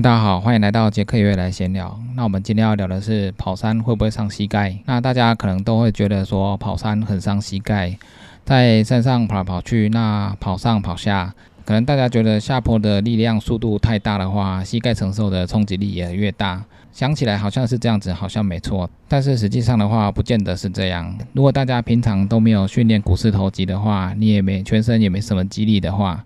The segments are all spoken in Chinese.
大家好，欢迎来到杰克约来闲聊。那我们今天要聊的是跑山会不会伤膝盖？那大家可能都会觉得说跑山很伤膝盖，在山上跑来跑去，那跑上跑下，可能大家觉得下坡的力量速度太大的话，膝盖承受的冲击力也越大。想起来好像是这样子，好像没错，但是实际上的话，不见得是这样。如果大家平常都没有训练股四头肌的话，你也没全身也没什么肌力的话，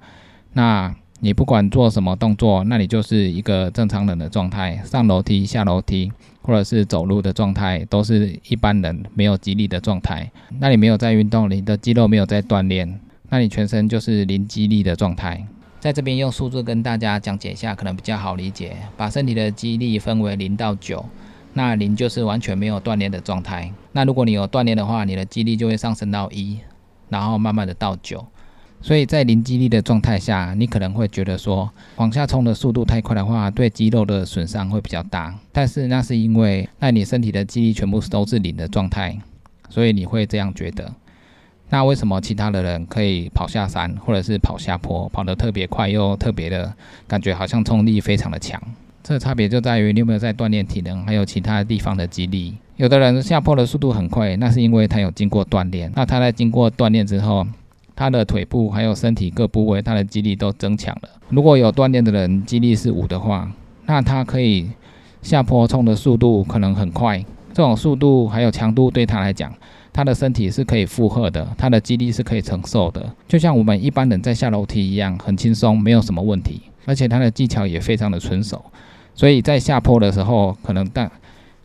那你不管做什么动作，那你就是一个正常人的状态，上楼梯、下楼梯，或者是走路的状态，都是一般人没有肌力的状态。那你没有在运动，你的肌肉没有在锻炼，那你全身就是零肌力的状态。在这边用数字跟大家讲解一下，可能比较好理解。把身体的肌力分为零到九，那零就是完全没有锻炼的状态。那如果你有锻炼的话，你的肌力就会上升到一，然后慢慢的到九。所以在零肌力的状态下，你可能会觉得说，往下冲的速度太快的话，对肌肉的损伤会比较大。但是那是因为，那你身体的肌力全部都是零的状态，所以你会这样觉得。那为什么其他的人可以跑下山，或者是跑下坡，跑得特别快，又特别的感觉好像冲力非常的强？这差别就在于你有没有在锻炼体能，还有其他地方的肌力。有的人下坡的速度很快，那是因为他有经过锻炼。那他在经过锻炼之后，他的腿部还有身体各部位，他的肌力都增强了。如果有锻炼的人肌力是五的话，那他可以下坡冲的速度可能很快。这种速度还有强度对他来讲。他的身体是可以负荷的，他的肌力是可以承受的，就像我们一般人在下楼梯一样，很轻松，没有什么问题。而且他的技巧也非常的纯熟，所以在下坡的时候，可能但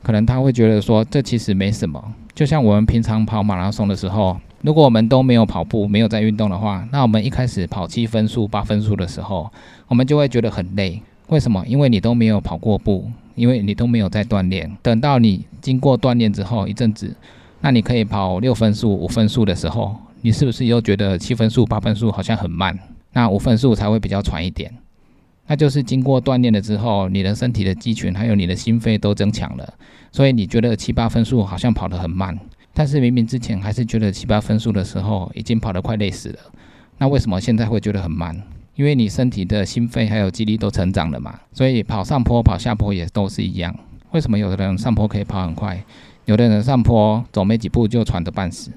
可能他会觉得说，这其实没什么。就像我们平常跑马拉松的时候，如果我们都没有跑步，没有在运动的话，那我们一开始跑七分速、八分速的时候，我们就会觉得很累。为什么？因为你都没有跑过步，因为你都没有在锻炼。等到你经过锻炼之后，一阵子。那你可以跑六分速、五分速的时候，你是不是又觉得七分速、八分速好像很慢？那五分速才会比较喘一点。那就是经过锻炼了之后，你的身体的肌群还有你的心肺都增强了，所以你觉得七八分速好像跑得很慢。但是明明之前还是觉得七八分数的时候已经跑得快累死了。那为什么现在会觉得很慢？因为你身体的心肺还有肌力都成长了嘛。所以跑上坡、跑下坡也都是一样。为什么有的人上坡可以跑很快？有的人上坡走没几步就喘得半死，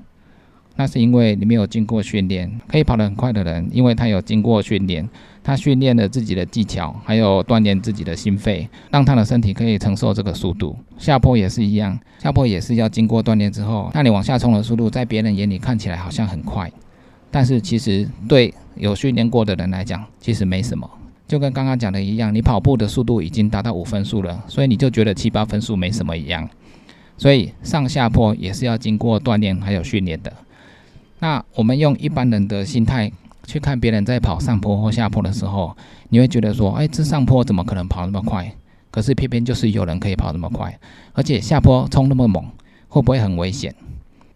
那是因为你没有经过训练。可以跑得很快的人，因为他有经过训练，他训练了自己的技巧，还有锻炼自己的心肺，让他的身体可以承受这个速度。下坡也是一样，下坡也是要经过锻炼之后，那你往下冲的速度，在别人眼里看起来好像很快，但是其实对有训练过的人来讲，其实没什么。就跟刚刚讲的一样，你跑步的速度已经达到五分速了，所以你就觉得七八分速没什么一样。所以上下坡也是要经过锻炼还有训练的。那我们用一般人的心态去看别人在跑上坡或下坡的时候，你会觉得说：“哎，这上坡怎么可能跑那么快？”可是偏偏就是有人可以跑那么快，而且下坡冲那么猛，会不会很危险？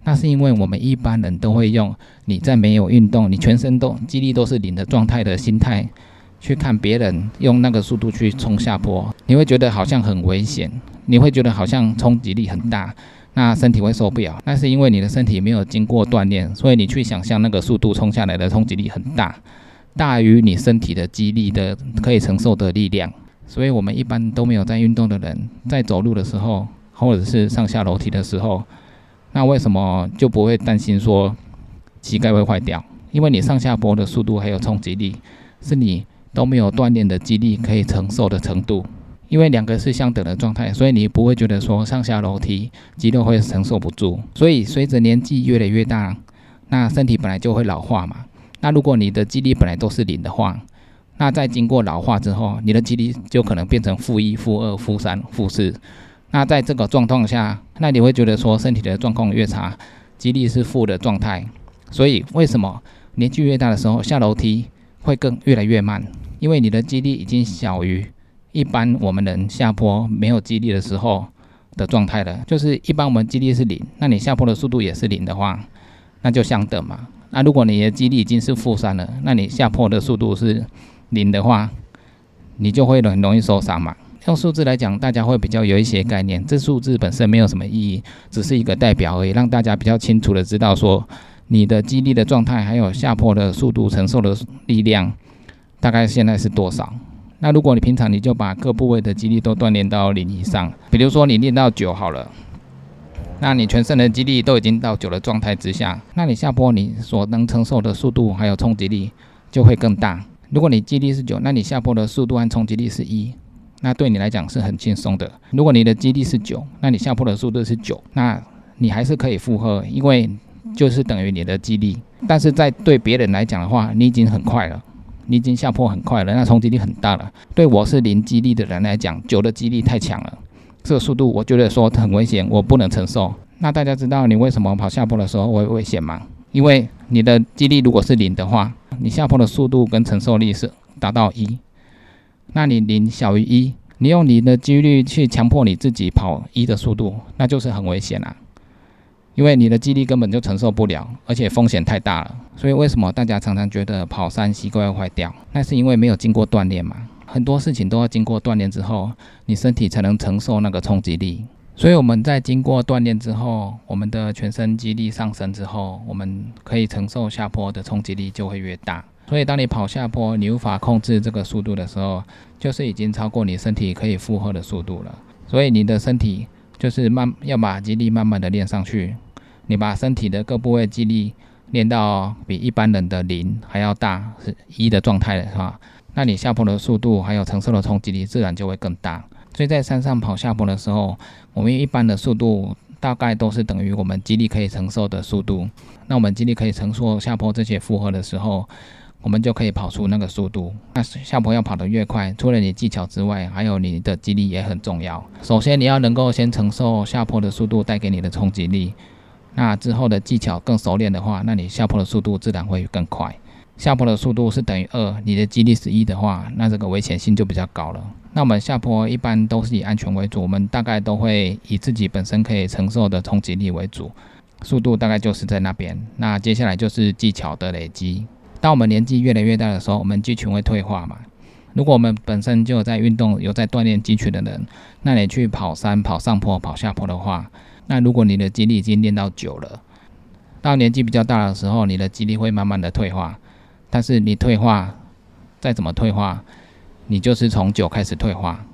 那是因为我们一般人都会用你在没有运动、你全身都肌力都是零的状态的心态去看别人用那个速度去冲下坡，你会觉得好像很危险。你会觉得好像冲击力很大，那身体会受不了。那是因为你的身体没有经过锻炼，所以你去想象那个速度冲下来的冲击力很大，大于你身体的肌力的可以承受的力量。所以我们一般都没有在运动的人，在走路的时候，或者是上下楼梯的时候，那为什么就不会担心说膝盖会坏掉？因为你上下坡的速度还有冲击力，是你都没有锻炼的肌力可以承受的程度。因为两个是相等的状态，所以你不会觉得说上下楼梯肌肉会承受不住。所以随着年纪越来越大，那身体本来就会老化嘛。那如果你的肌力本来都是零的话，那在经过老化之后，你的肌力就可能变成负一、负二、负三、负四。那在这个状况下，那你会觉得说身体的状况越差，肌力是负的状态。所以为什么年纪越大的时候下楼梯会更越来越慢？因为你的肌力已经小于。一般我们人下坡没有肌力的时候的状态了，就是一般我们肌力是零，那你下坡的速度也是零的话，那就相等嘛。那如果你的肌力已经是负三了，那你下坡的速度是零的话，你就会很容易受伤嘛。用数字来讲，大家会比较有一些概念。这数字本身没有什么意义，只是一个代表而已，让大家比较清楚的知道说你的肌力的状态，还有下坡的速度承受的力量，大概现在是多少。那如果你平常你就把各部位的肌力都锻炼到零以上，比如说你练到九好了，那你全身的肌力都已经到九的状态之下，那你下坡你所能承受的速度还有冲击力就会更大。如果你肌力是九，那你下坡的速度和冲击力是一，那对你来讲是很轻松的。如果你的肌力是九，那你下坡的速度是九，那你还是可以负荷，因为就是等于你的肌力。但是在对别人来讲的话，你已经很快了。你已经下坡很快了，那冲击力很大了。对我是零激励的人来讲，九的激励太强了，这个速度我觉得说很危险，我不能承受。那大家知道你为什么跑下坡的时候会危险吗？因为你的激励如果是零的话，你下坡的速度跟承受力是达到一，那你零小于一，你用零的几率去强迫你自己跑一的速度，那就是很危险啊。因为你的肌力根本就承受不了，而且风险太大了。所以为什么大家常常觉得跑山膝盖会坏掉？那是因为没有经过锻炼嘛。很多事情都要经过锻炼之后，你身体才能承受那个冲击力。所以我们在经过锻炼之后，我们的全身肌力上升之后，我们可以承受下坡的冲击力就会越大。所以当你跑下坡，你无法控制这个速度的时候，就是已经超过你身体可以负荷的速度了。所以你的身体就是慢要把肌力慢慢的练上去。你把身体的各部位肌力练到比一般人的零还要大，是一的状态的话，那你下坡的速度还有承受的冲击力自然就会更大。所以在山上跑下坡的时候，我们一般的速度大概都是等于我们肌力可以承受的速度。那我们肌力可以承受下坡这些负荷的时候，我们就可以跑出那个速度。那下坡要跑得越快，除了你技巧之外，还有你的肌力也很重要。首先你要能够先承受下坡的速度带给你的冲击力。那之后的技巧更熟练的话，那你下坡的速度自然会更快。下坡的速度是等于二，你的肌力是一的话，那这个危险性就比较高了。那我们下坡一般都是以安全为主，我们大概都会以自己本身可以承受的冲击力为主，速度大概就是在那边。那接下来就是技巧的累积。当我们年纪越来越大的时候，我们肌群会退化嘛？如果我们本身就有在运动、有在锻炼肌群的人，那你去跑山、跑上坡、跑下坡的话，那如果你的肌力已经练到九了，到年纪比较大的时候，你的肌力会慢慢的退化。但是你退化，再怎么退化，你就是从九开始退化。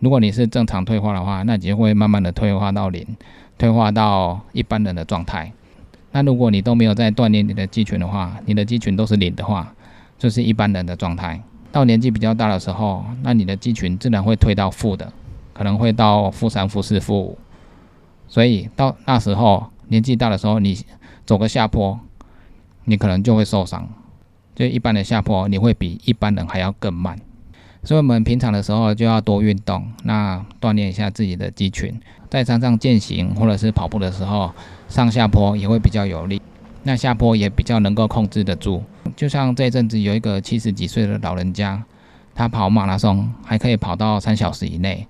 如果你是正常退化的话，那你就会慢慢的退化到零，退化到一般人的状态。那如果你都没有在锻炼你的肌群的话，你的肌群都是零的话，就是一般人的状态。到年纪比较大的时候，那你的肌群自然会退到负的，可能会到负三、负四、负五。所以到那时候年纪大的时候，你走个下坡，你可能就会受伤。就一般的下坡，你会比一般人还要更慢。所以我们平常的时候就要多运动，那锻炼一下自己的肌群，在山上健行或者是跑步的时候，上下坡也会比较有力。那下坡也比较能够控制得住。就像这阵子有一个七十几岁的老人家，他跑马拉松还可以跑到三小时以内。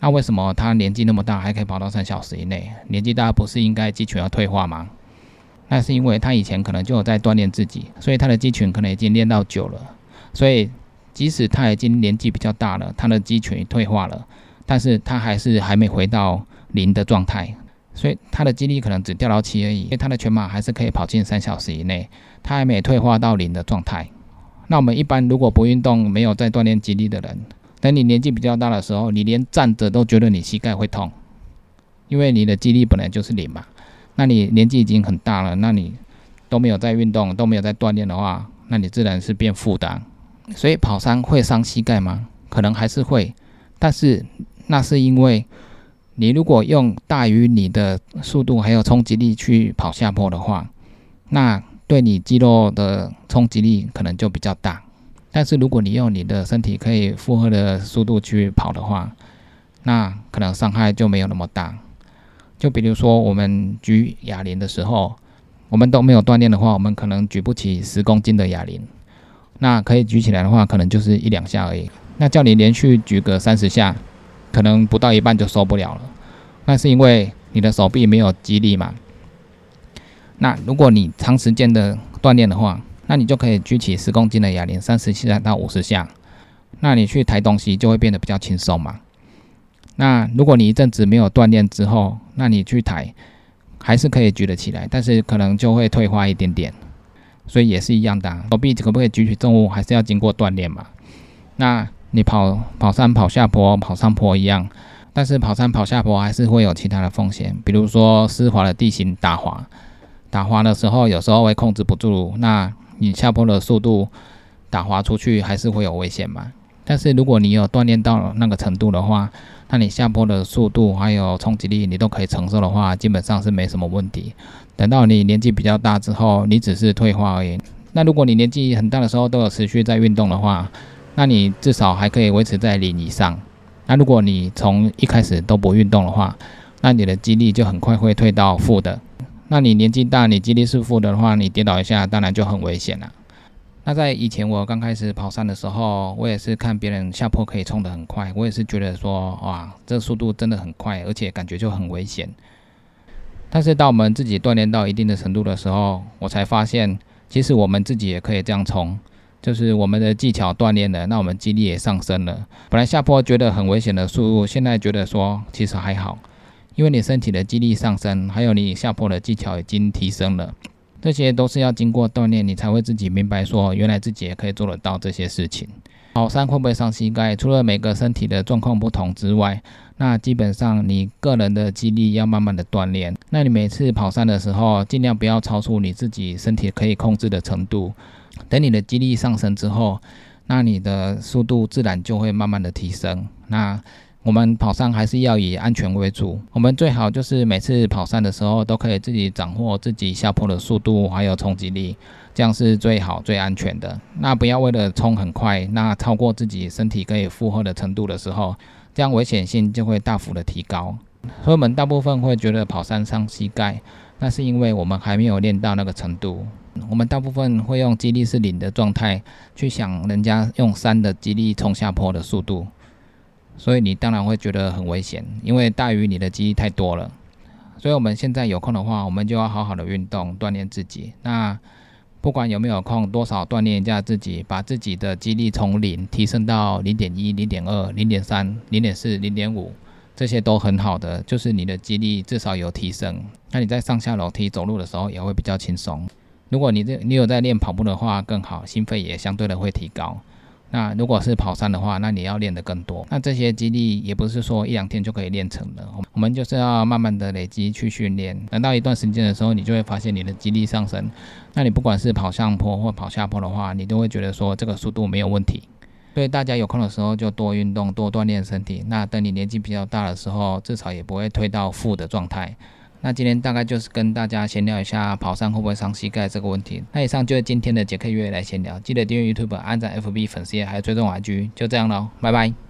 那为什么他年纪那么大还可以跑到三小时以内？年纪大不是应该肌群要退化吗？那是因为他以前可能就有在锻炼自己，所以他的肌群可能已经练到久了。所以即使他已经年纪比较大了，他的肌群退化了，但是他还是还没回到零的状态，所以他的肌力可能只掉到七而已。因为他的全马还是可以跑进三小时以内，他还没有退化到零的状态。那我们一般如果不运动、没有在锻炼肌力的人，等你年纪比较大的时候，你连站着都觉得你膝盖会痛，因为你的肌力本来就是零嘛。那你年纪已经很大了，那你都没有在运动，都没有在锻炼的话，那你自然是变负担。所以跑山会伤膝盖吗？可能还是会，但是那是因为你如果用大于你的速度还有冲击力去跑下坡的话，那对你肌肉的冲击力可能就比较大。但是如果你用你的身体可以负荷的速度去跑的话，那可能伤害就没有那么大。就比如说我们举哑铃的时候，我们都没有锻炼的话，我们可能举不起十公斤的哑铃。那可以举起来的话，可能就是一两下而已。那叫你连续举个三十下，可能不到一半就受不了了。那是因为你的手臂没有肌力嘛。那如果你长时间的锻炼的话，那你就可以举起十公斤的哑铃，三十下到五十下，那你去抬东西就会变得比较轻松嘛。那如果你一阵子没有锻炼之后，那你去抬还是可以举得起来，但是可能就会退化一点点。所以也是一样的，手臂可不可以举起重物，还是要经过锻炼嘛。那你跑跑山、跑下坡、跑上坡一样。但是跑山、跑下坡还是会有其他的风险，比如说湿滑的地形打滑，打滑的时候有时候会控制不住，那你下坡的速度打滑出去还是会有危险嘛。但是如果你有锻炼到那个程度的话，那你下坡的速度还有冲击力你都可以承受的话，基本上是没什么问题。等到你年纪比较大之后，你只是退化而已。那如果你年纪很大的时候都有持续在运动的话，那你至少还可以维持在零以上。那如果你从一开始都不运动的话，那你的肌力就很快会退到负的。那你年纪大，你肌力是负的话，你跌倒一下，当然就很危险了。那在以前我刚开始跑山的时候，我也是看别人下坡可以冲得很快，我也是觉得说，哇，这速度真的很快，而且感觉就很危险。但是当我们自己锻炼到一定的程度的时候，我才发现。其实我们自己也可以这样冲，就是我们的技巧锻炼了，那我们肌力也上升了。本来下坡觉得很危险的速度，现在觉得说其实还好，因为你身体的肌力上升，还有你下坡的技巧已经提升了，这些都是要经过锻炼，你才会自己明白说，原来自己也可以做得到这些事情。跑山会不会伤膝盖？除了每个身体的状况不同之外，那基本上你个人的肌力要慢慢的锻炼。那你每次跑山的时候，尽量不要超出你自己身体可以控制的程度。等你的肌力上升之后，那你的速度自然就会慢慢的提升。那我们跑山还是要以安全为主。我们最好就是每次跑山的时候，都可以自己掌握自己下坡的速度还有冲击力。这样是最好、最安全的。那不要为了冲很快，那超过自己身体可以负荷的程度的时候，这样危险性就会大幅的提高。所以我们大部分会觉得跑山伤膝盖，那是因为我们还没有练到那个程度。我们大部分会用肌力是零的状态去想人家用三的肌力冲下坡的速度，所以你当然会觉得很危险，因为大于你的肌力太多了。所以我们现在有空的话，我们就要好好的运动，锻炼自己。那不管有没有空，多少锻炼一下自己，把自己的肌力从零提升到零点一、零点二、零点三、零点四、零点五，这些都很好的，就是你的肌力至少有提升。那你在上下楼梯走路的时候也会比较轻松。如果你这你有在练跑步的话，更好，心肺也相对的会提高。那如果是跑山的话，那你要练得更多。那这些肌力也不是说一两天就可以练成的，我们就是要慢慢的累积去训练。等到一段时间的时候，你就会发现你的肌力上升。那你不管是跑上坡或跑下坡的话，你都会觉得说这个速度没有问题。所以大家有空的时候就多运动，多锻炼身体。那等你年纪比较大的时候，至少也不会推到负的状态。那今天大概就是跟大家闲聊一下跑山会不会伤膝盖这个问题。那以上就是今天的杰克月来闲聊，记得订阅 YouTube、按赞 FB 粉丝页，还有追踪 IG，就这样喽，拜拜。